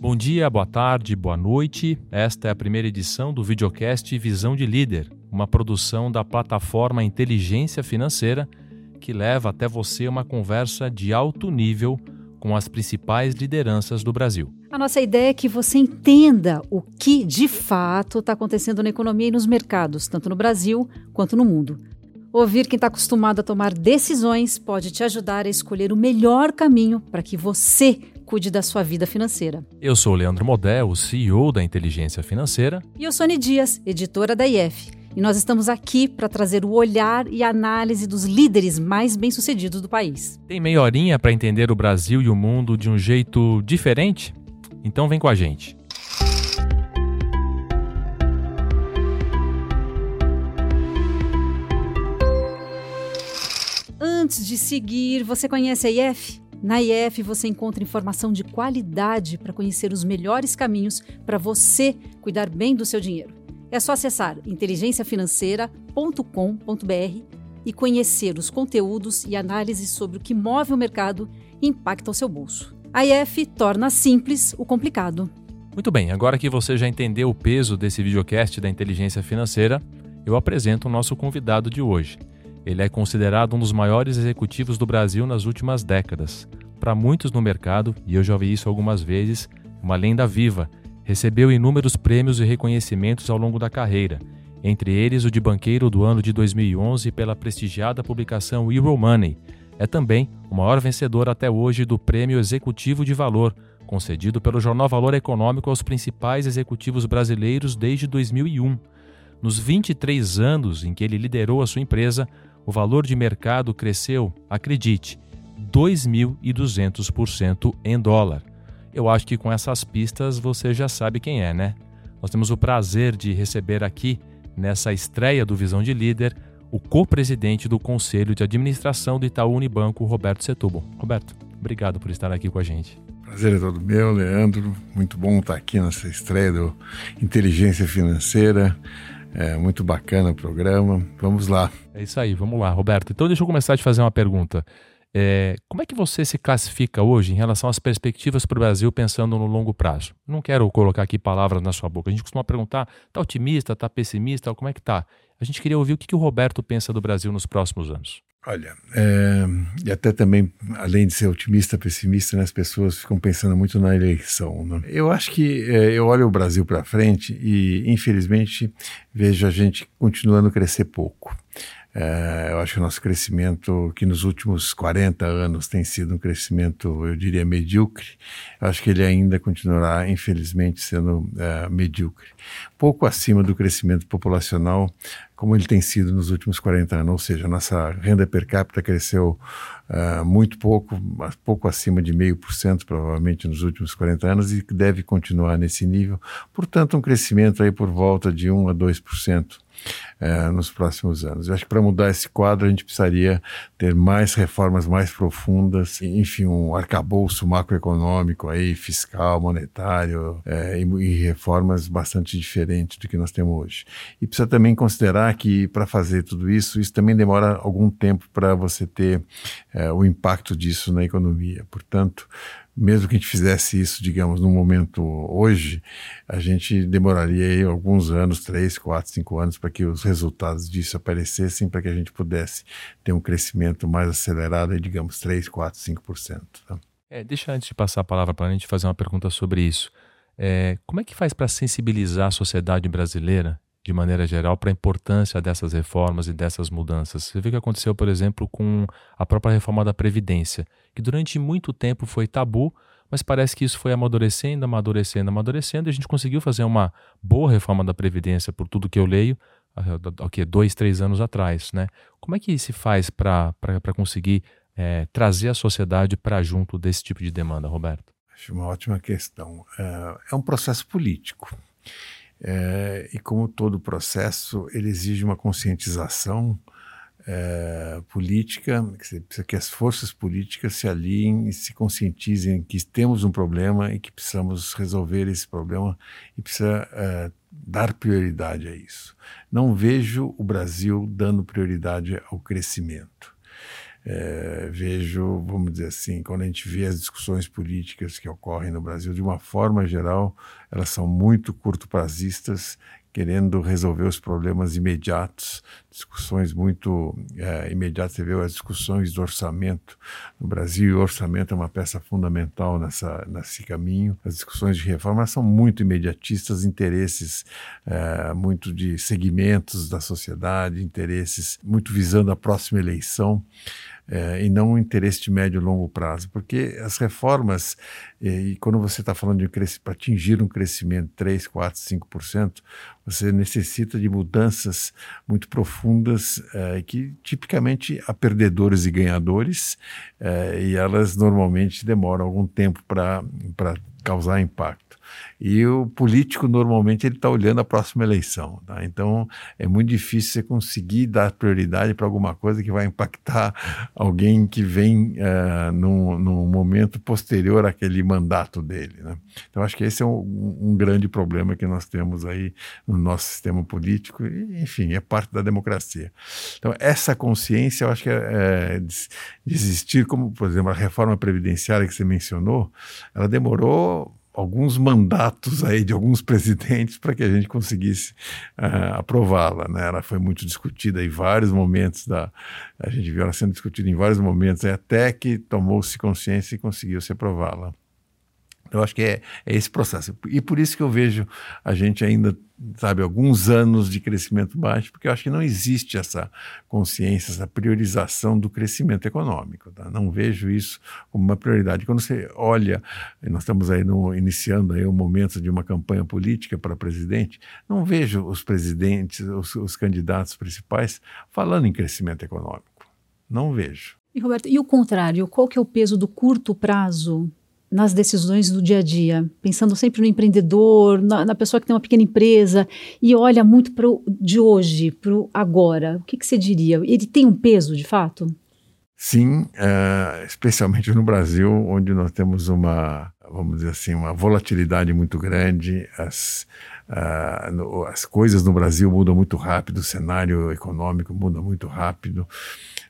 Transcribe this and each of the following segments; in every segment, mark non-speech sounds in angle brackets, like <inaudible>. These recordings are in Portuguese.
Bom dia, boa tarde, boa noite. Esta é a primeira edição do videocast Visão de Líder, uma produção da plataforma Inteligência Financeira que leva até você uma conversa de alto nível com as principais lideranças do Brasil. A nossa ideia é que você entenda o que de fato está acontecendo na economia e nos mercados, tanto no Brasil quanto no mundo. Ouvir quem está acostumado a tomar decisões pode te ajudar a escolher o melhor caminho para que você cuide da sua vida financeira. Eu sou o Leandro Model, o CEO da Inteligência Financeira. E eu sou Sônia Dias, editora da IF. E nós estamos aqui para trazer o olhar e análise dos líderes mais bem-sucedidos do país. Tem meia horinha para entender o Brasil e o mundo de um jeito diferente? Então vem com a gente. Antes de seguir, você conhece a IF? Na IF você encontra informação de qualidade para conhecer os melhores caminhos para você cuidar bem do seu dinheiro. É só acessar inteligenciafinanceira.com.br e conhecer os conteúdos e análises sobre o que move o mercado e impacta o seu bolso. A IF torna simples o complicado. Muito bem, agora que você já entendeu o peso desse videocast da inteligência financeira, eu apresento o nosso convidado de hoje. Ele é considerado um dos maiores executivos do Brasil nas últimas décadas. Para muitos no mercado, e eu já vi isso algumas vezes, uma lenda viva. Recebeu inúmeros prêmios e reconhecimentos ao longo da carreira, entre eles o de banqueiro do ano de 2011 pela prestigiada publicação Euromoney. É também o maior vencedor até hoje do Prêmio Executivo de Valor, concedido pelo Jornal Valor Econômico aos principais executivos brasileiros desde 2001. Nos 23 anos em que ele liderou a sua empresa, o valor de mercado cresceu, acredite, 2.200% em dólar. Eu acho que com essas pistas você já sabe quem é, né? Nós temos o prazer de receber aqui, nessa estreia do Visão de Líder, o co-presidente do Conselho de Administração do Itaú Unibanco, Roberto Setúbal. Roberto, obrigado por estar aqui com a gente. Prazer é todo meu, Leandro. Muito bom estar aqui nessa estreia do Inteligência Financeira. É muito bacana o programa. Vamos lá. É isso aí, vamos lá, Roberto. Então deixa eu começar a te fazer uma pergunta. É, como é que você se classifica hoje em relação às perspectivas para o Brasil pensando no longo prazo? Não quero colocar aqui palavras na sua boca. A gente costuma perguntar: está otimista, está pessimista? Como é que está? A gente queria ouvir o que, que o Roberto pensa do Brasil nos próximos anos. Olha, é, e até também, além de ser otimista, pessimista, né, as pessoas ficam pensando muito na eleição. Né? Eu acho que é, eu olho o Brasil para frente e, infelizmente, vejo a gente continuando a crescer pouco. É, eu acho que o nosso crescimento, que nos últimos 40 anos tem sido um crescimento, eu diria, medíocre, eu acho que ele ainda continuará, infelizmente, sendo é, medíocre. Pouco acima do crescimento populacional, como ele tem sido nos últimos 40 anos, ou seja, nossa renda per capita cresceu uh, muito pouco, pouco acima de meio por cento, provavelmente, nos últimos 40 anos, e deve continuar nesse nível. Portanto, um crescimento aí por volta de 1 a 2% é, nos próximos anos. Eu acho que para mudar esse quadro a gente precisaria ter mais reformas mais profundas, enfim, um arcabouço macroeconômico aí, fiscal, monetário é, e, e, reformas bastante diferentes do que nós temos hoje. E precisa também considerar que para fazer tudo isso, isso também demora algum tempo para você ter é, o impacto disso na economia. Portanto, mesmo que a gente fizesse isso, digamos, no momento hoje, a gente demoraria alguns anos, três, quatro, cinco anos, para que os resultados disso aparecessem, para que a gente pudesse ter um crescimento mais acelerado, digamos, 3, 4, 5%. Tá? É, deixa antes de passar a palavra para a gente fazer uma pergunta sobre isso. É, como é que faz para sensibilizar a sociedade brasileira de maneira geral, para a importância dessas reformas e dessas mudanças. Você vê o que aconteceu, por exemplo, com a própria reforma da Previdência, que durante muito tempo foi tabu, mas parece que isso foi amadurecendo, amadurecendo, amadurecendo, e a gente conseguiu fazer uma boa reforma da Previdência, por tudo que eu leio, okay, dois, três anos atrás. Né? Como é que se faz para conseguir é, trazer a sociedade para junto desse tipo de demanda, Roberto? Acho uma ótima questão. É, é um processo político. É, e como todo processo, ele exige uma conscientização é, política, que precisa que as forças políticas se alinhem e se conscientizem que temos um problema e que precisamos resolver esse problema e precisa é, dar prioridade a isso. Não vejo o Brasil dando prioridade ao crescimento. É, vejo, vamos dizer assim, quando a gente vê as discussões políticas que ocorrem no Brasil, de uma forma geral, elas são muito curto-prazistas querendo resolver os problemas imediatos, discussões muito é, imediatas. Você vê as discussões do orçamento no Brasil, o orçamento é uma peça fundamental nessa, nesse caminho. As discussões de reforma são muito imediatistas, interesses é, muito de segmentos da sociedade, interesses muito visando a próxima eleição é, e não um interesse de médio e longo prazo, porque as reformas, e, e quando você está falando de para atingir um crescimento de 3, 4, 5%, você necessita de mudanças muito profundas é, que tipicamente há perdedores e ganhadores, é, e elas normalmente demoram algum tempo para causar impacto. E o político, normalmente, ele está olhando a próxima eleição. Tá? Então, é muito difícil você conseguir dar prioridade para alguma coisa que vai impactar alguém que vem uh, num, num, momento posterior àquele mandato dele. Né? Então, acho que esse é um, um, grande problema que nós temos aí no nosso sistema político. E, enfim, é parte da democracia. Então, essa consciência, eu acho que é, é de existir, como, por exemplo, a reforma previdenciária que você mencionou, ela demorou alguns mandatos aí de alguns presidentes para que a gente conseguisse uh, aprová-la. Né? Ela foi muito discutida em vários momentos da, a gente viu ela sendo discutida em vários momentos até que tomou-se consciência e conseguiu-se aprová-la. Eu acho que é, é, esse processo. E por isso que eu vejo a gente ainda, sabe, alguns anos de crescimento baixo, porque eu acho que não existe essa consciência, essa priorização do crescimento econômico. Tá? Não vejo isso como uma prioridade. Quando você olha, nós estamos aí no, iniciando aí o momento de uma campanha política para presidente, não vejo os presidentes, os, os candidatos principais falando em crescimento econômico. Não vejo. E Roberto, e o contrário, qual que é o peso do curto prazo nas decisões do dia a dia, pensando sempre no empreendedor, na, na pessoa que tem uma pequena empresa e olha muito para o de hoje, para o agora. O que, que, você diria? Ele tem um peso, de fato? Sim, uh, especialmente no Brasil, onde nós temos uma, vamos dizer assim, uma volatilidade muito grande. As, uh, no, as coisas no Brasil mudam muito rápido, o cenário econômico muda muito rápido.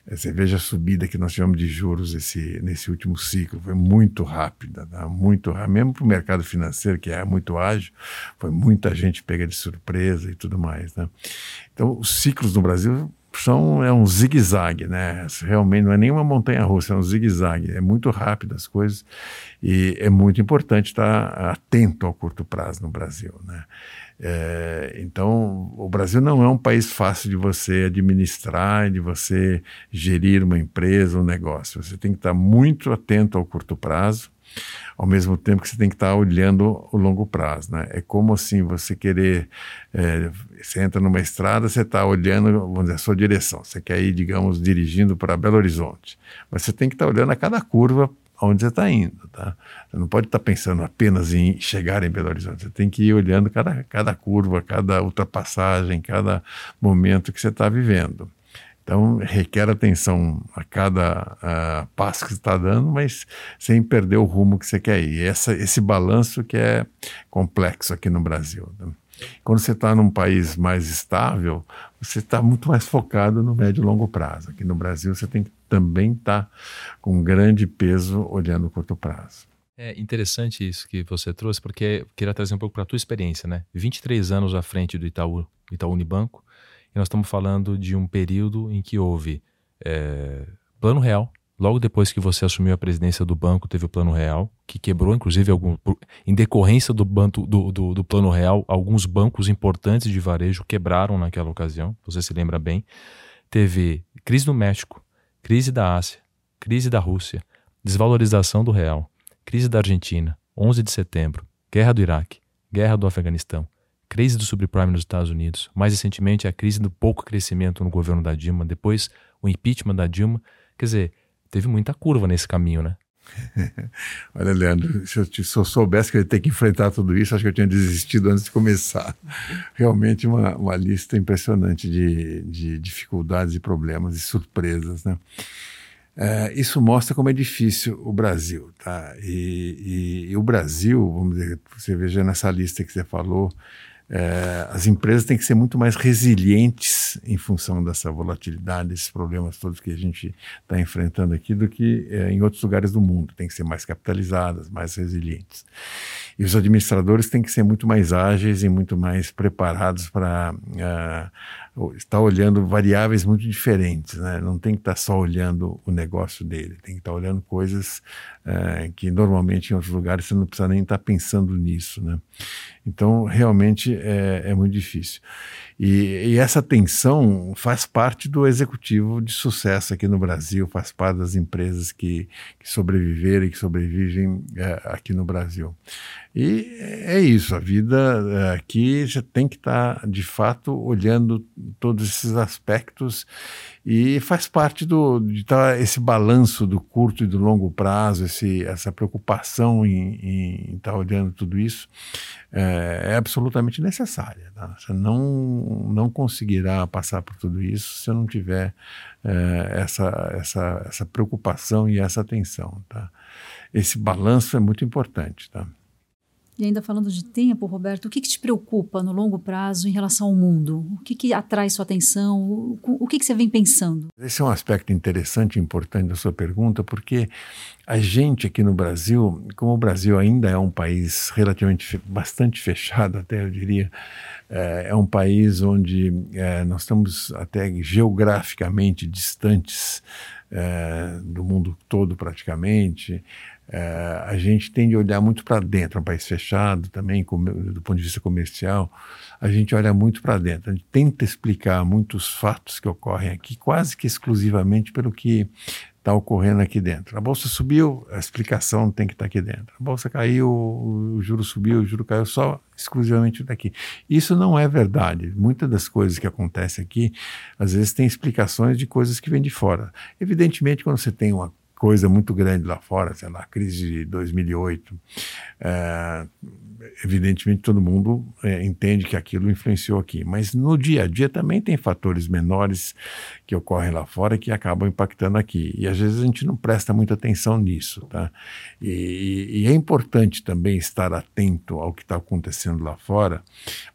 Você veja a subida que nós tivemos de juros esse, nesse último ciclo, foi muito rápida, tá? muito rápida, mesmo para o mercado financeiro, que é muito ágil, foi muita gente pega de surpresa e tudo mais. Né? Então, os ciclos no Brasil são é um zigue-zague, né? Realmente não é nenhuma montanha russa, é um zigue-zague. É muito rápido as coisas e é muito importante estar atento ao curto prazo no Brasil, né? É, então, o Brasil não é um país fácil de você administrar, de você gerir uma empresa, um negócio. Você tem que estar muito atento ao curto prazo, ao mesmo tempo que você tem que estar olhando o longo prazo. Né? É como assim você querer. É, você entra numa estrada, você está olhando, vamos dizer, a sua direção. Você quer ir, digamos, dirigindo para Belo Horizonte. Mas você tem que estar olhando a cada curva aonde você está indo, tá? Você não pode estar tá pensando apenas em chegar em Belo Horizonte. Você tem que ir olhando cada, cada curva, cada ultrapassagem, cada momento que você está vivendo. Então, requer atenção a cada uh, passo que você está dando, mas sem perder o rumo que você quer ir. Essa, esse balanço que é complexo aqui no Brasil. Né? Quando você está num país mais estável, você está muito mais focado no médio e longo prazo. Aqui no Brasil, você tem que também estar tá com grande peso olhando o curto prazo. É interessante isso que você trouxe, porque queria trazer um pouco para a tua experiência, né? 23 anos à frente do Itaú, Itaú Unibanco, e nós estamos falando de um período em que houve é, plano real. Logo depois que você assumiu a presidência do banco, teve o plano real, que quebrou, inclusive, algum, em decorrência do, banco, do, do, do plano real, alguns bancos importantes de varejo quebraram naquela ocasião, você se lembra bem. Teve crise no México, crise da Ásia, crise da Rússia, desvalorização do real, crise da Argentina, 11 de setembro, guerra do Iraque, guerra do Afeganistão, crise do subprime nos Estados Unidos, mais recentemente a crise do pouco crescimento no governo da Dilma, depois o impeachment da Dilma. Quer dizer, teve muita curva nesse caminho, né? <laughs> Olha, Leandro, se eu, se eu, soubesse que eu ia ter que enfrentar tudo isso, acho que eu tinha desistido antes de começar. <laughs> Realmente uma, uma lista impressionante de, de dificuldades e problemas e surpresas, né? É, isso mostra como é difícil o Brasil, tá? E, e, e, o Brasil, vamos dizer, você veja nessa lista que você falou, é, as empresas têm que ser muito mais resilientes em função dessa volatilidade, desses problemas todos que a gente está enfrentando aqui, do que é, em outros lugares do mundo. Tem que ser mais capitalizadas, mais resilientes. E os administradores têm que ser muito mais ágeis e muito mais preparados para estar olhando variáveis muito diferentes. Né? Não tem que estar só olhando o negócio dele, tem que estar olhando coisas uh, que normalmente em outros lugares você não precisa nem estar pensando nisso. Né? Então, realmente é, é muito difícil. E, e, essa tensão faz parte do executivo de sucesso aqui no Brasil, faz parte das empresas que, que sobreviveram e que sobrevivem é, aqui no Brasil. E é isso, a vida é, aqui já tem que estar, de fato, olhando todos esses aspectos e faz parte do, de tá esse balanço do curto e do longo prazo, esse, essa preocupação em, estar olhando tudo isso é, é absolutamente necessária. Tá? Você não, não conseguirá passar por tudo isso se não tiver é, essa, essa, essa preocupação e essa atenção. Tá? Esse balanço é muito importante. Tá? E ainda falando de tempo, Roberto, o que, que te preocupa no longo prazo em relação ao mundo? O que, que atrai sua atenção? O, o que, que você vem pensando? Esse é um aspecto interessante e importante da sua pergunta, porque a gente aqui no Brasil, como o Brasil ainda é um país relativamente bastante fechado, até eu diria, é, é um país onde é, nós estamos até geograficamente distantes é, do mundo todo praticamente. É, a gente tem de olhar muito para dentro, é um país fechado também, com, do ponto de vista comercial, a gente olha muito para dentro, a gente tenta explicar muitos fatos que ocorrem aqui, quase que exclusivamente pelo que está ocorrendo aqui dentro. A bolsa subiu, a explicação tem que estar tá aqui dentro. A bolsa caiu, o juro subiu, o juro caiu só exclusivamente daqui. Isso não é verdade. Muitas das coisas que acontecem aqui, às vezes tem explicações de coisas que vêm de fora. Evidentemente, quando você tem uma coisa muito grande lá fora, sei lá, a crise de 2008. É, evidentemente, todo mundo é, entende que aquilo influenciou aqui, mas no dia a dia também tem fatores menores que ocorrem lá fora que acabam impactando aqui. E às vezes a gente não presta muita atenção nisso. Tá? E, e é importante também estar atento ao que está acontecendo lá fora,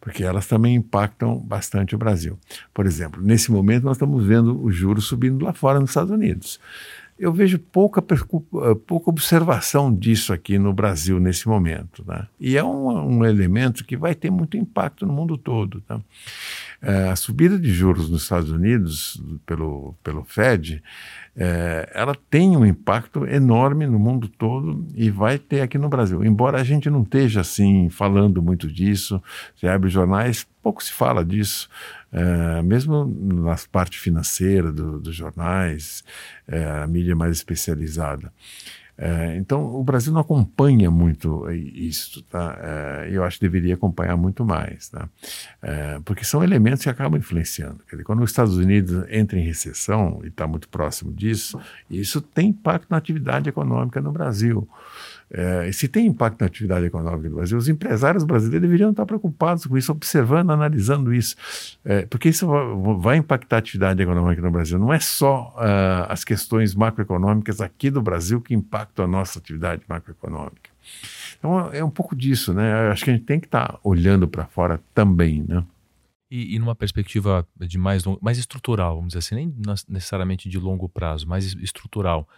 porque elas também impactam bastante o Brasil. Por exemplo, nesse momento nós estamos vendo os juros subindo lá fora nos Estados Unidos eu vejo pouca, eh, pouca observação disso aqui no Brasil nesse momento. Né? E é um, um, elemento que vai ter muito impacto no mundo todo. Tá? É, a subida de juros nos Estados Unidos pelo, pelo Fed, é, ela tem um impacto enorme no mundo todo e vai ter aqui no Brasil. Embora a gente não esteja assim falando muito disso, você abre jornais, pouco se fala disso. É, mesmo na parte financeira do, dos jornais, é, a mídia mais especializada. É, então, o Brasil não acompanha muito isso, tá? Eu acho que deveria acompanhar muito mais, tá? Porque são elementos que acabam influenciando. Dizer, quando os Estados Unidos entram em recessão, e está muito próximo disso, isso tem impacto na atividade econômica no Brasil. É, se tem impacto na atividade econômica do Brasil, os empresários brasileiros deveriam estar preocupados com isso, observando, analisando isso, é, porque isso vai impactar a atividade econômica no Brasil. Não é só uh, as questões macroeconômicas aqui do Brasil que impactam a nossa atividade macroeconômica. Então é um pouco disso, né? Acho que a gente tem que estar olhando para fora também, né? E, e, numa perspectiva de mais, mais estrutural, vamos dizer assim, nem necessariamente de longo prazo, mais estrutural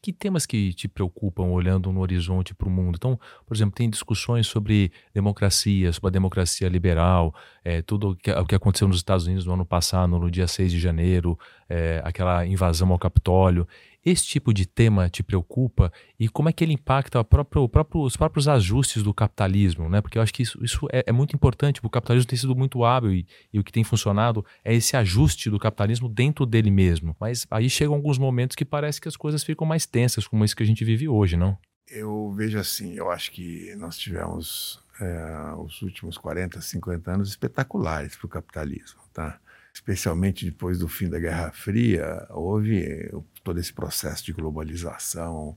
que temas que te preocupam olhando no horizonte para o mundo? Então, por exemplo, tem discussões sobre democracia, sobre a democracia liberal, é, tudo o que, o que aconteceu nos Estados Unidos no ano passado, no dia 6 de janeiro, é, aquela invasão ao Capitólio. Esse tipo de tema te preocupa e como é que ele impacta próprio, próprio, os próprios ajustes do capitalismo, né? Porque eu acho que isso, isso é, é, muito importante, o capitalismo tem sido muito hábil e, e, o que tem funcionado é esse ajuste do capitalismo dentro dele mesmo. Mas aí chegam alguns momentos que parece que as coisas ficam mais tensas, como isso que a gente vive hoje, não? Eu vejo assim, eu acho que nós tivemos é, os últimos 40, 50 anos espetaculares para o capitalismo, tá? especialmente depois do fim da Guerra Fria, houve eh, todo esse processo de globalização,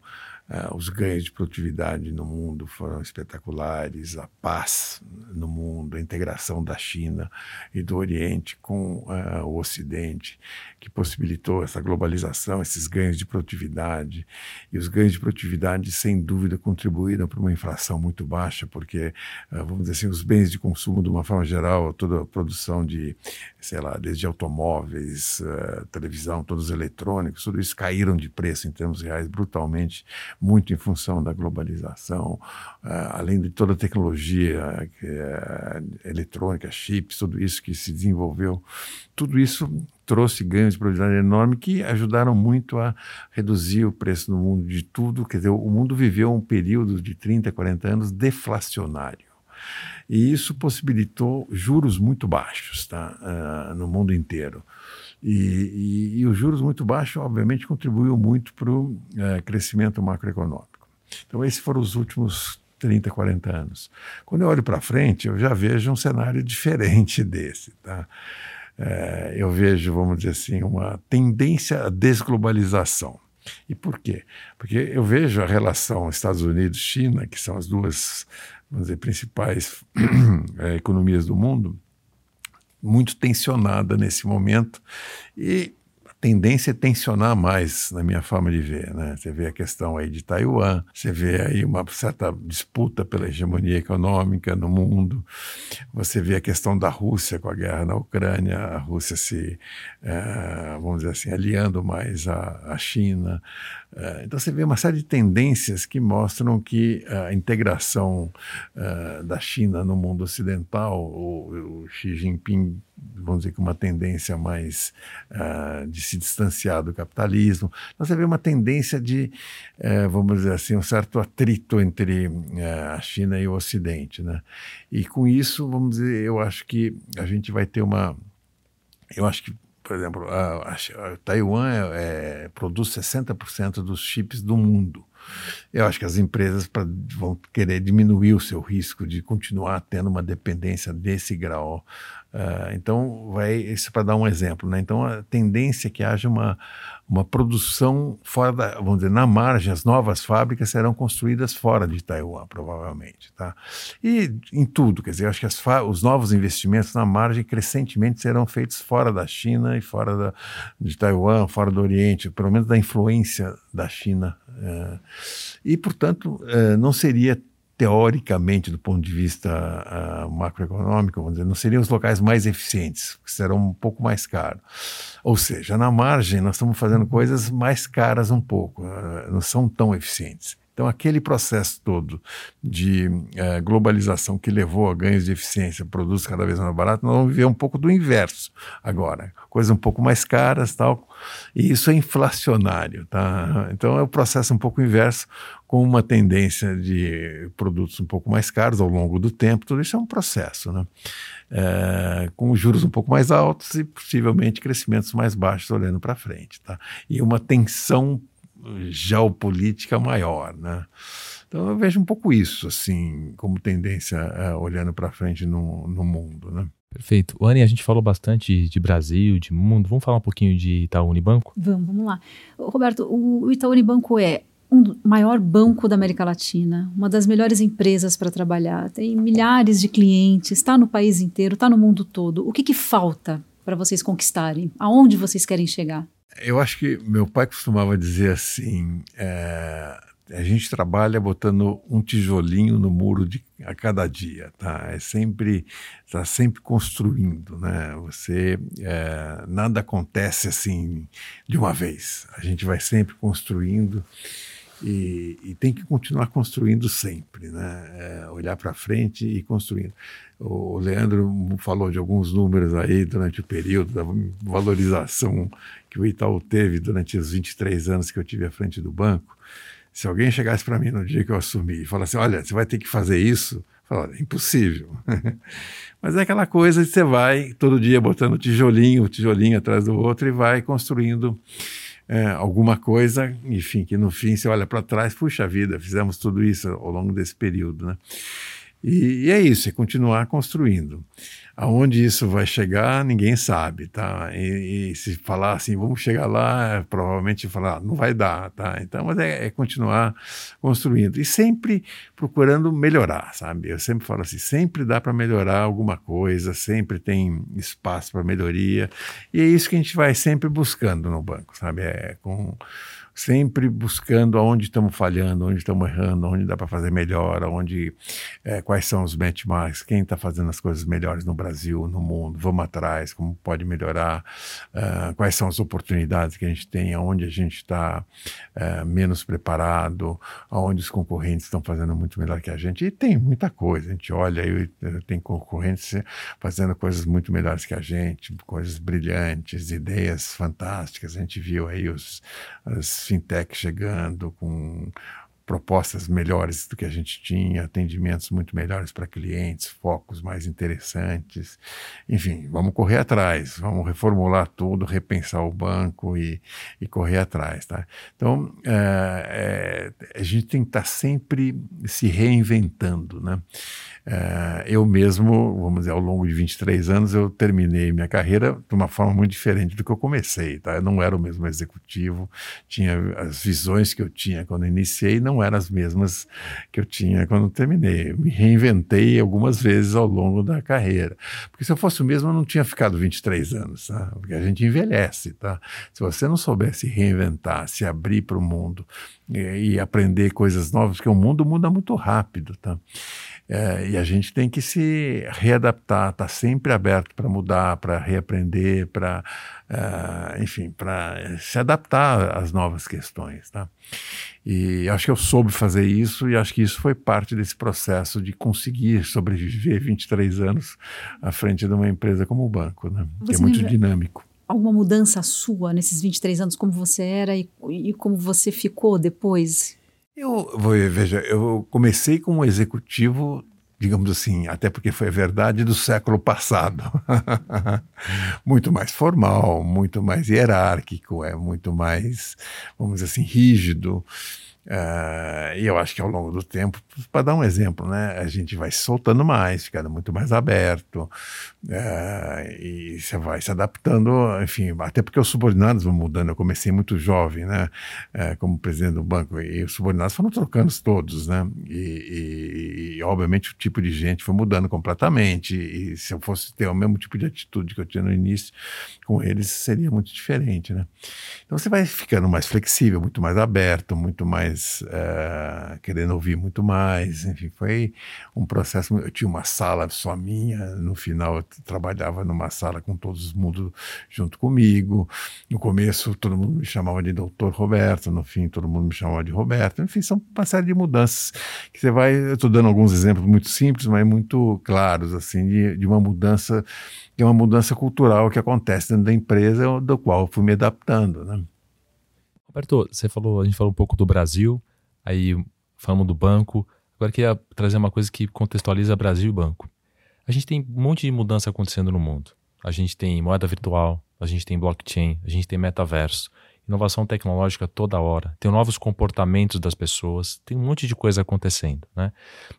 uh, os ganhos de produtividade no mundo foram espetaculares, a paz no mundo da integração da China e do Oriente com uh, o Ocidente, que possibilitou essa globalização, esses ganhos de produtividade. E os ganhos de produtividade, sem dúvida, contribuíram para uma inflação muito baixa, porque, uh, vamos dizer assim, os bens de consumo, de uma forma geral, toda a produção de, sei lá, desde automóveis, uh, televisão, todos os eletrônicos, tudo isso caíram de preço em termos reais brutalmente, muito em função da globalização, além de toda a tecnologia é, eletrônica, chips, tudo isso que se desenvolveu, tudo isso trouxe ganhos de produtividade enorme que ajudaram muito a reduzir o preço no mundo de tudo. Quer dizer, o mundo viveu um período de 30, 40 anos deflacionário. E isso possibilitou juros muito baixos tá? Uh, no mundo inteiro. E, e, e, os juros muito baixos, obviamente, contribuiu muito para o uh, crescimento macroeconômico. Então, esses foram os últimos 30, 40 anos. Quando eu olho para frente, eu já vejo um cenário diferente <laughs> desse. Tá? É, eu vejo, vamos dizer assim, uma tendência à desglobalização. E por quê? Porque eu vejo a relação Estados Unidos-China, que são as duas, vamos dizer, principais é, <clears throat> economias do mundo, muito tensionada nesse momento e tendência é tensionar mais na minha forma de ver. Né? Você vê a questão aí de Taiwan, você vê aí uma certa disputa pela hegemonia econômica no mundo, você vê a questão da Rússia com a guerra na Ucrânia, a Rússia se, é, vamos dizer assim, aliando mais à, à China. É, então você vê uma série de tendências que mostram que a integração é, da China no mundo ocidental, o, o Xi Jinping vamos dizer que uma tendência mais uh, de se distanciar do capitalismo. Então, você vê uma tendência de, uh, vamos dizer assim, um certo atrito entre uh, a China e o Ocidente, né? E com isso, vamos dizer, eu acho que a gente vai ter uma, eu acho que por exemplo, a, a, Taiwan é, é, produz 60% dos chips do mundo. Eu acho que as empresas pra, vão querer diminuir o seu risco de continuar tendo uma dependência desse grau. Uh, então, vai isso para dar um exemplo. Né? Então, a tendência é que haja uma, uma produção fora da, vamos dizer, na margem, as novas fábricas serão construídas fora de Taiwan, provavelmente. Tá? E em tudo, quer dizer, acho que as, os novos investimentos na margem crescentemente serão feitos fora da China e fora da, de Taiwan, fora do Oriente, pelo menos da influência da China. Uh, e, portanto, uh, não seria teoricamente, do ponto de vista uh, macroeconômico, vamos dizer, não seriam os locais mais eficientes, que serão um pouco mais caros. Ou seja, na margem, nós estamos fazendo coisas mais caras um pouco, uh, não são tão eficientes. Então, aquele processo todo de uh, globalização que levou a ganhos de eficiência, produtos cada vez mais baratos, nós vamos viver um pouco do inverso agora. Coisas um pouco mais caras tal, e isso é inflacionário. Tá? Então, é o processo um pouco inverso, com uma tendência de produtos um pouco mais caros ao longo do tempo, tudo isso é um processo, né? É, com juros um pouco mais altos e possivelmente crescimentos mais baixos olhando para frente, tá? E uma tensão geopolítica maior, né? Então eu vejo um pouco isso, assim, como tendência é, olhando para frente no, no mundo, né? Perfeito. Anne, a gente falou bastante de Brasil, de mundo. Vamos falar um pouquinho de Itaú Unibanco? Vamos, vamos lá. Roberto, o Itaú Unibanco é um maior banco da América Latina, uma das melhores empresas para trabalhar, tem milhares de clientes, está no país inteiro, está no mundo todo. O que, que falta para vocês conquistarem? Aonde vocês querem chegar? Eu acho que meu pai costumava dizer assim: é, a gente trabalha botando um tijolinho no muro de, a cada dia, tá? É sempre está sempre construindo, né? Você é, nada acontece assim de uma vez. A gente vai sempre construindo. E, e, tem que continuar construindo sempre, né? É, olhar para frente e construindo. O Leandro falou de alguns números aí durante o período da valorização que o Itaú teve durante os 23 anos que eu tive à frente do banco. Se alguém chegasse para mim no dia que eu assumi e falasse, olha, você vai ter que fazer isso, eu falaria, é impossível. <laughs> Mas é aquela coisa que você vai todo dia botando tijolinho, tijolinho atrás do outro e vai construindo é, alguma coisa, enfim, que no fim você olha para trás, puxa vida, fizemos tudo isso ao longo desse período, né? E, e é isso, é continuar construindo. Aonde isso vai chegar, ninguém sabe, tá? E, e, se falar assim, vamos chegar lá, provavelmente falar, não vai dar, tá? Então, mas é, é, continuar construindo e sempre procurando melhorar, sabe? Eu sempre falo assim, sempre dá para melhorar alguma coisa, sempre tem espaço para melhoria e é isso que a gente vai sempre buscando no banco, sabe? É com sempre buscando aonde estamos falhando, onde estamos errando, onde dá para fazer melhor, onde, é, quais são os benchmarks, quem está fazendo as coisas melhores no Brasil, no mundo, vamos atrás, como pode melhorar, uh, quais são as oportunidades que a gente tem, aonde a gente está uh, menos preparado, aonde os concorrentes estão fazendo muito melhor que a gente. E tem muita coisa, a gente olha e tem concorrentes fazendo coisas muito melhores que a gente, coisas brilhantes, ideias fantásticas. A gente viu aí os, as fintech chegando com propostas melhores do que a gente tinha, atendimentos muito melhores para clientes, focos mais interessantes. Enfim, vamos correr atrás, vamos reformular tudo, repensar o banco e, e correr atrás. Tá? Então, é, é, a gente tem que estar tá sempre se reinventando. Né? É, eu mesmo, vamos dizer, ao longo de 23 anos, eu terminei minha carreira de uma forma muito diferente do que eu comecei. Tá? Eu não era o mesmo executivo, tinha as visões que eu tinha quando iniciei, não eram as mesmas que eu tinha quando terminei. Eu me reinventei algumas vezes ao longo da carreira. Porque se eu fosse o mesmo, eu não tinha ficado 23 anos, tá? porque a gente envelhece. Tá? Se você não soubesse reinventar, se abrir para o mundo e, e aprender coisas novas, porque o mundo muda muito rápido. Tá? É, e a gente tem que se readaptar, estar tá sempre aberto para mudar, para reaprender, para, uh, enfim, para se adaptar às novas questões. Tá? E acho que eu soube fazer isso e acho que isso foi parte desse processo de conseguir sobreviver <laughs> 23 anos à frente de uma empresa como o banco, né? que é muito dinâmico. Alguma mudança sua nesses 23 anos, como você era e, e como você ficou depois? Eu veja, eu comecei como executivo, digamos assim, até porque foi verdade do século passado, <laughs> muito mais formal, muito mais hierárquico, é muito mais, vamos dizer assim, rígido. Uh, e eu acho que ao longo do tempo, para dar um exemplo, né, a gente vai se soltando mais, ficando muito mais aberto, uh, e você vai se adaptando, enfim, até porque os subordinados vão mudando. Eu comecei muito jovem, né, uh, como presidente do banco, e os subordinados foram trocando todos, né, e, e, e, obviamente o tipo de gente foi mudando completamente. E se eu fosse ter o mesmo tipo de atitude que eu tinha no início com eles, seria muito diferente, né. Então você vai ficando mais flexível, muito mais aberto, muito mais mais, uh, querendo ouvir muito mais. Enfim, foi um processo. Eu tinha uma sala só minha, no final eu trabalhava numa sala com todo mundo junto comigo. No começo todo mundo me chamava de doutor Roberto, no fim todo mundo me chamava de Roberto. Enfim, são uma série de mudanças que você vai. Eu estou dando alguns exemplos muito simples, mas muito claros, assim, de, de uma mudança é uma mudança cultural que acontece dentro da empresa, do qual eu fui me adaptando, né? Roberto, você falou, a gente falou um pouco do Brasil, aí falamos do banco. Agora queria trazer uma coisa que contextualiza Brasil e banco. A gente tem um monte de mudança acontecendo no mundo. A gente tem moeda virtual, a gente tem blockchain, a gente tem metaverso, inovação tecnológica toda hora, tem novos comportamentos das pessoas, tem um monte de coisa acontecendo, né?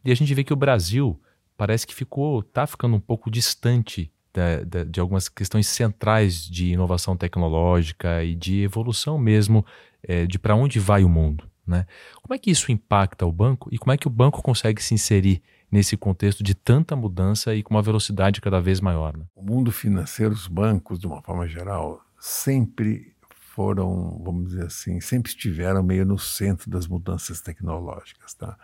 E a gente vê que o Brasil parece que ficou, tá ficando um pouco distante de, de, de, algumas questões centrais de inovação tecnológica e de evolução mesmo é, de para onde vai o mundo. Né? Como é que isso impacta o banco e como é que o banco consegue se inserir nesse contexto de tanta mudança e com uma velocidade cada vez maior? Né? O mundo financeiro, os bancos, de uma forma geral, sempre foram, vamos dizer assim, sempre estiveram meio no centro das mudanças tecnológicas. Tá?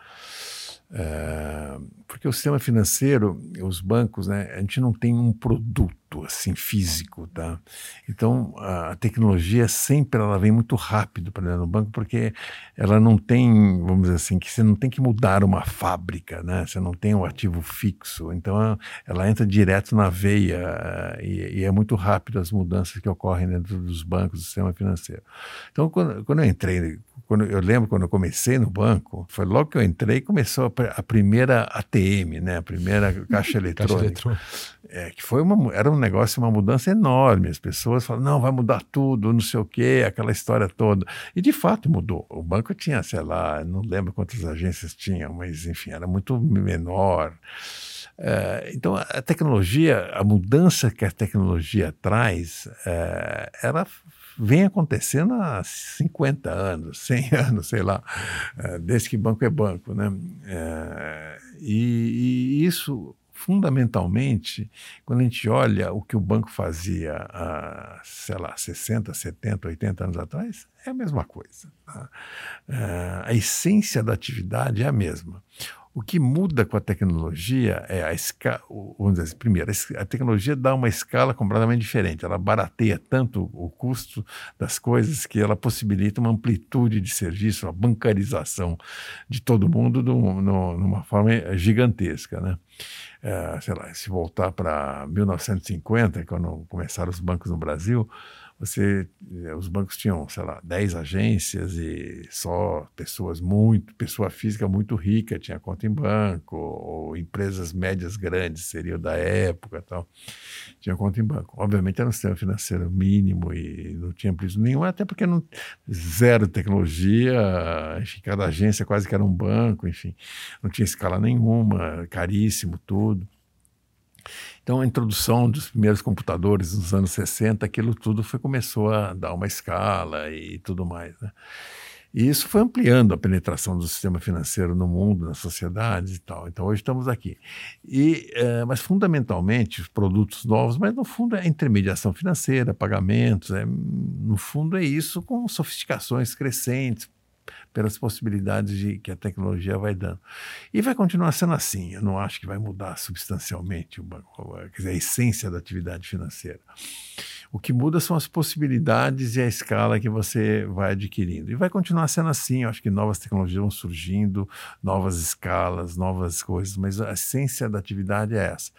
É, porque o sistema financeiro, os bancos, né, a gente não tem um produto assim físico, tá? Então a, tecnologia sempre ela vem muito rápido para dentro do banco porque ela não tem, vamos dizer assim, que você não tem que mudar uma fábrica, né? Você não tem um ativo fixo, então ela entra direto na veia e, e é muito rápido as mudanças que ocorrem dentro dos bancos do sistema financeiro. Então quando, quando eu entrei quando eu lembro quando eu comecei no banco, foi logo que eu entrei, começou a, a primeira ATM, né, a primeira caixa <laughs> eletrônica, caixa eletrônica. É, que foi uma era um negócio, uma mudança enorme. As pessoas falam, não, vai mudar tudo, não sei o quê, aquela história toda. E de fato mudou. O banco tinha, sei lá, não lembro quantas agências tinham, mas enfim, era muito menor. É, então, a tecnologia, a mudança que a tecnologia traz, é, ela vem acontecendo há 50 anos, <laughs> 100 anos, sei lá, é, desde que banco é banco. Né? É, e, e, isso, fundamentalmente, quando a gente olha o que o banco fazia há, sei lá, 60, 70, 80 anos atrás, é a mesma coisa. Tá? É, a essência da atividade é a mesma. O que muda com a tecnologia é a escala. Vamos dizer assim, primeiro, a tecnologia dá uma escala completamente diferente. Ela barateia tanto o custo das coisas que ela possibilita uma amplitude de serviço, uma bancarização de todo mundo no, numa forma gigantesca. Né? É, sei lá, se voltar para 1950, quando começaram os bancos no Brasil, você eh, os bancos tinham, sei lá, 10 agências e só pessoas muito, pessoa física muito rica tinha conta em banco, ou empresas médias grandes seriam da época tal, tinha conta em banco. Obviamente era um sistema financeiro mínimo e não tinha preço nenhum, até porque não zero tecnologia, enfim, cada agência quase que era um banco, enfim, não tinha escala nenhuma, caríssimo tudo. Então, a introdução dos primeiros computadores nos anos 60, aquilo tudo foi, começou a dar uma escala e tudo mais. Né? E isso foi ampliando a penetração do sistema financeiro no mundo, nas sociedades e tal. Então, hoje estamos aqui. E, é, mas, fundamentalmente, os produtos novos, mas no fundo é intermediação financeira, pagamentos, é, no fundo é isso com sofisticações crescentes, pelas possibilidades de, que a tecnologia vai dando. E vai continuar sendo assim. Eu não acho que vai mudar substancialmente banco, quer dizer, a essência da atividade financeira. O que muda são as possibilidades e a escala que você vai adquirindo. E vai continuar sendo assim. Eu acho que novas tecnologias vão surgindo, novas escalas, novas coisas, mas a essência da atividade é essa.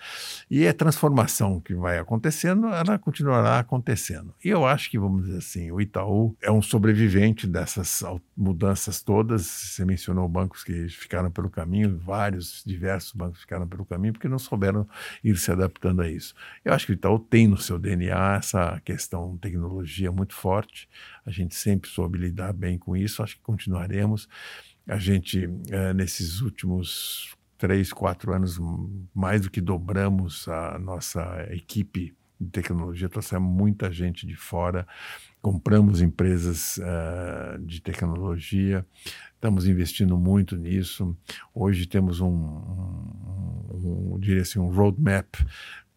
E a transformação que vai acontecendo, ela continuará acontecendo. E eu acho que, vamos dizer assim, o Itaú é um sobrevivente dessas mudanças todas. Você mencionou bancos que ficaram pelo caminho, vários, diversos bancos ficaram pelo caminho, porque não souberam ir se adaptando a isso. Eu acho que o Itaú tem no seu DNA essa essa questão tecnologia muito forte. A gente sempre soube lidar bem com isso, acho que continuaremos. A gente, é, nesses últimos três, quatro anos, mais do que dobramos a nossa equipe de tecnologia, trouxemos muita gente de fora, compramos empresas uh, de tecnologia, estamos investindo muito nisso. Hoje temos um, um, um, diria assim, um roadmap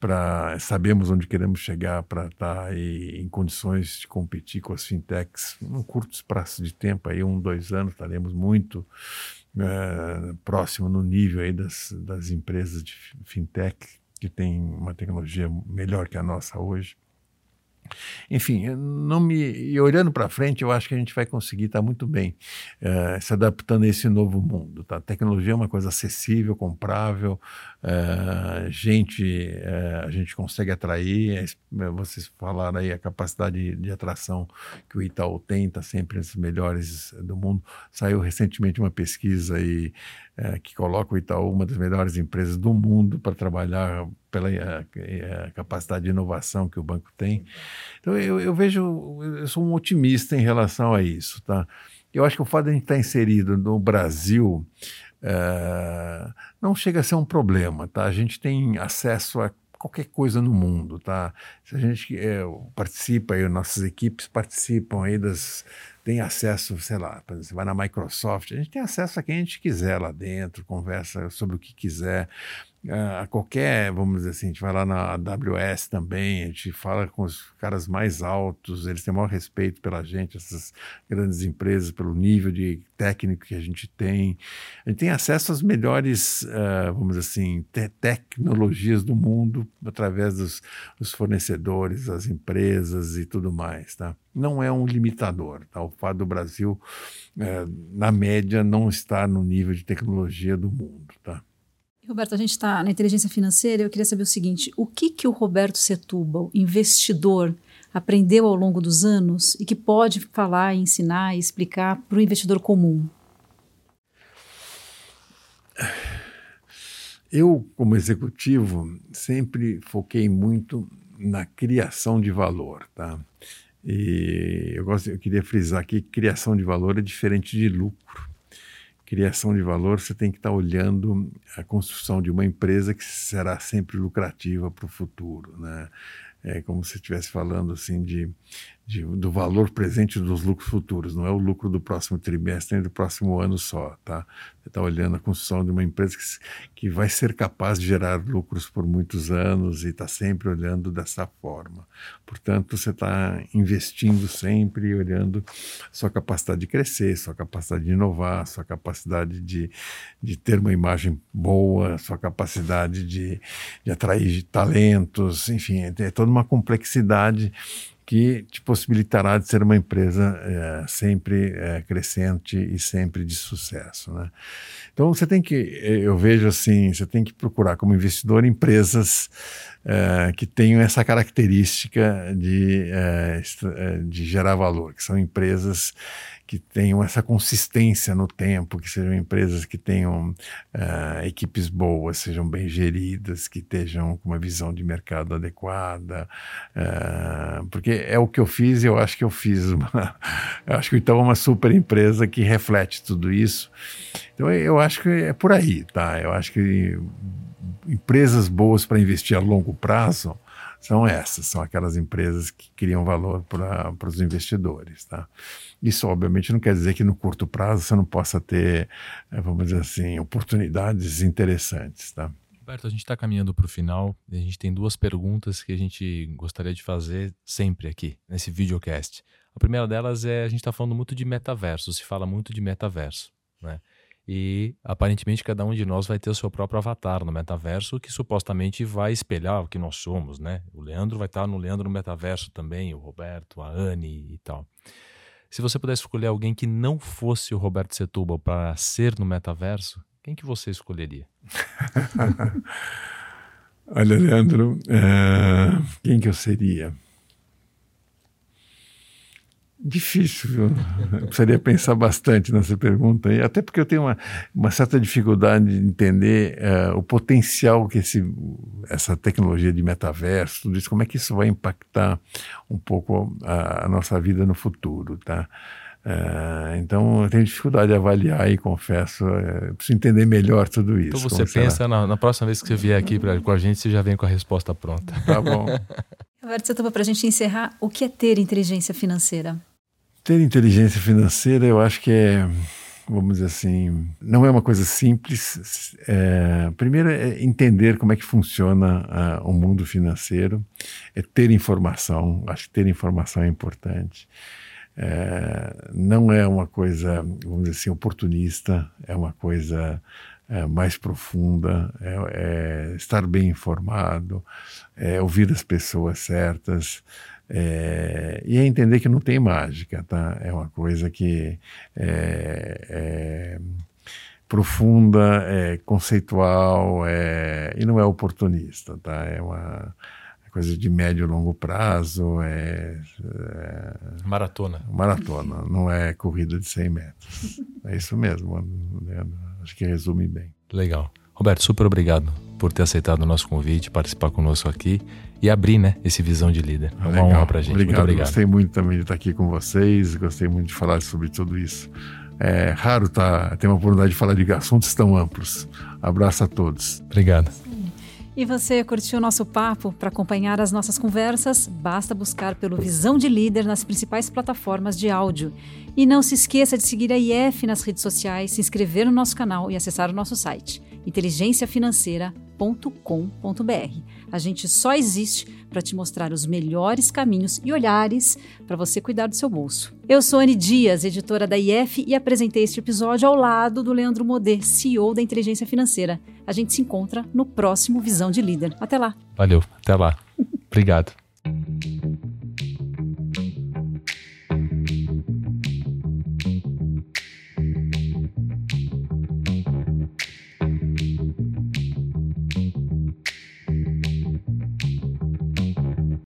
para sabemos onde queremos chegar para estar tá em condições de competir com as fintechs num curto espaço de tempo aí um dois anos estaremos muito é, próximo no nível aí das, das empresas de fintech que tem uma tecnologia melhor que a nossa hoje enfim, não me e olhando para frente, eu acho que a gente vai conseguir estar tá muito bem uh, se adaptando a esse novo mundo. Tá? A tecnologia é uma coisa acessível, comprável, uh, gente, uh, a gente consegue atrair. Vocês falaram aí a capacidade de, atração que o Itaú tem, está sempre entre os melhores do mundo. Saiu recentemente uma pesquisa aí é, que coloca o Itaú uma das melhores empresas do mundo para trabalhar pela a, é, a é, capacidade de inovação que o banco tem. Então eu, eu, vejo, eu sou um otimista em relação a isso, tá? Eu acho que o fato de a gente estar inserido no Brasil não chega a ser um problema, tá? A gente tem acesso a qualquer coisa no mundo, tá? Se a gente é, participa, aí, nossas equipes participam aí das tem acesso, sei lá, você vai na Microsoft, a gente tem acesso a quem a gente quiser lá dentro, conversa sobre o que quiser a qualquer, vamos dizer assim, a gente vai lá na AWS também, a gente fala com os caras mais altos, eles têm maior respeito pela gente, essas grandes empresas, pelo nível de técnico que a gente tem. A gente tem acesso às melhores, uh, vamos dizer assim, te tecnologias do mundo através dos, dos, fornecedores, das empresas e tudo mais, tá? Não é um limitador, tá? O fato do Brasil, uh, na média, não estar no nível de tecnologia do mundo, tá? Roberto, a gente está na inteligência financeira. Eu queria saber o seguinte: o que que o Roberto Setúbal, investidor, aprendeu ao longo dos anos e que pode falar, ensinar e explicar para o investidor comum? Eu, como executivo, sempre foquei muito na criação de valor, tá? E eu, gosto, eu queria frisar que criação de valor é diferente de lucro. Criação de valor, você tem que estar olhando a construção de uma empresa que será sempre lucrativa para o futuro, né? É como se estivesse falando assim de de, do valor presente dos lucros futuros, não é o lucro do próximo trimestre nem do próximo ano só, tá? Você está olhando a construção de uma empresa que, que vai ser capaz de gerar lucros por muitos anos e está sempre olhando dessa forma. Portanto, você está investindo sempre olhando sua capacidade de crescer, sua capacidade de inovar, sua capacidade de, de ter uma imagem boa, sua capacidade de, de atrair talentos, enfim, é, é toda uma complexidade que te possibilitará de ser uma empresa é, sempre é, crescente e sempre de sucesso. Né? Então você tem que, eu vejo assim, você tem que procurar como investidor empresas é, que tenham essa característica de, de gerar valor, que são empresas que tenham essa consistência no tempo, que sejam empresas que tenham uh, equipes boas, sejam bem geridas, que estejam com uma visão de mercado adequada, uh, porque é o que eu fiz e eu acho que eu fiz uma, <laughs> eu acho que então é uma super empresa que reflete tudo isso. Então eu acho que é por aí, tá? Eu acho que empresas boas para investir a longo prazo são essas, são aquelas empresas que criam valor para os investidores, tá? Isso, obviamente, não quer dizer que no curto prazo você não possa ter, eh, vamos dizer assim, oportunidades interessantes, tá? Roberto, a gente está caminhando para o final e a gente tem duas perguntas que a gente gostaria de fazer sempre aqui, nesse videocast. A primeira delas é, a gente está falando muito de metaverso, se fala muito de metaverso, né? E aparentemente cada um de nós vai ter o seu próprio avatar no metaverso, que supostamente vai espelhar o que nós somos, né? O Leandro vai estar no Leandro no metaverso também, o Roberto, a Anne e tal. Se você pudesse escolher alguém que não fosse o Roberto Setúbal para ser no metaverso, quem que você escolheria? <laughs> Olha, Leandro, uh, quem que eu seria? Difícil, viu? Eu precisaria pensar bastante nessa pergunta aí, até porque eu tenho uma, uma certa dificuldade de entender uh, o potencial que esse, essa tecnologia de metaverso, tudo isso, como é que isso vai impactar um pouco a, a nossa vida no futuro, tá? Uh, então eu tenho dificuldade de avaliar e confesso, uh, preciso entender melhor tudo isso. Então você pensa na, na, próxima vez que você vier aqui pra, com a gente, você já vem com a resposta pronta. Tá bom. Agora, você para a gente encerrar, o que é ter inteligência financeira? Ter inteligência financeira, eu acho que é, vamos dizer assim, não é uma coisa simples. É, primeiro é entender como é que funciona uh, o mundo financeiro, é ter informação. Acho que ter informação é importante. É, não é uma coisa, vamos dizer assim, oportunista, é uma coisa é, mais profunda, é, é, estar bem informado, é ouvir as pessoas certas, é, e é entender que não tem mágica, tá? É uma coisa que é, é profunda, é conceitual, é, e não é oportunista, tá? É uma coisa de médio e longo prazo, é, é maratona. Maratona, não é corrida de 100 metros. É isso mesmo, acho que resume bem. Legal. Roberto, super obrigado por ter aceitado o nosso convite, participar conosco aqui e abrir né, esse visão de líder. É uma Legal. honra para a gente. Obrigado. Muito obrigado. Gostei muito também de estar aqui com vocês, gostei muito de falar sobre tudo isso. É raro tá, ter uma oportunidade de falar de assuntos tão amplos. Abraço a todos. Obrigado. E você curtiu o nosso papo? Para acompanhar as nossas conversas, basta buscar pelo Visão de Líder nas principais plataformas de áudio. E não se esqueça de seguir a IF nas redes sociais, se inscrever no nosso canal e acessar o nosso site inteligenciafinanceira.com.br. A gente só existe para te mostrar os melhores caminhos e olhares para você cuidar do seu bolso. Eu sou Anne Dias, editora da IF, e apresentei este episódio ao lado do Leandro Modê, CEO da Inteligência Financeira. A gente se encontra no próximo Visão de Líder. Até lá. Valeu, até lá. <laughs> Obrigado.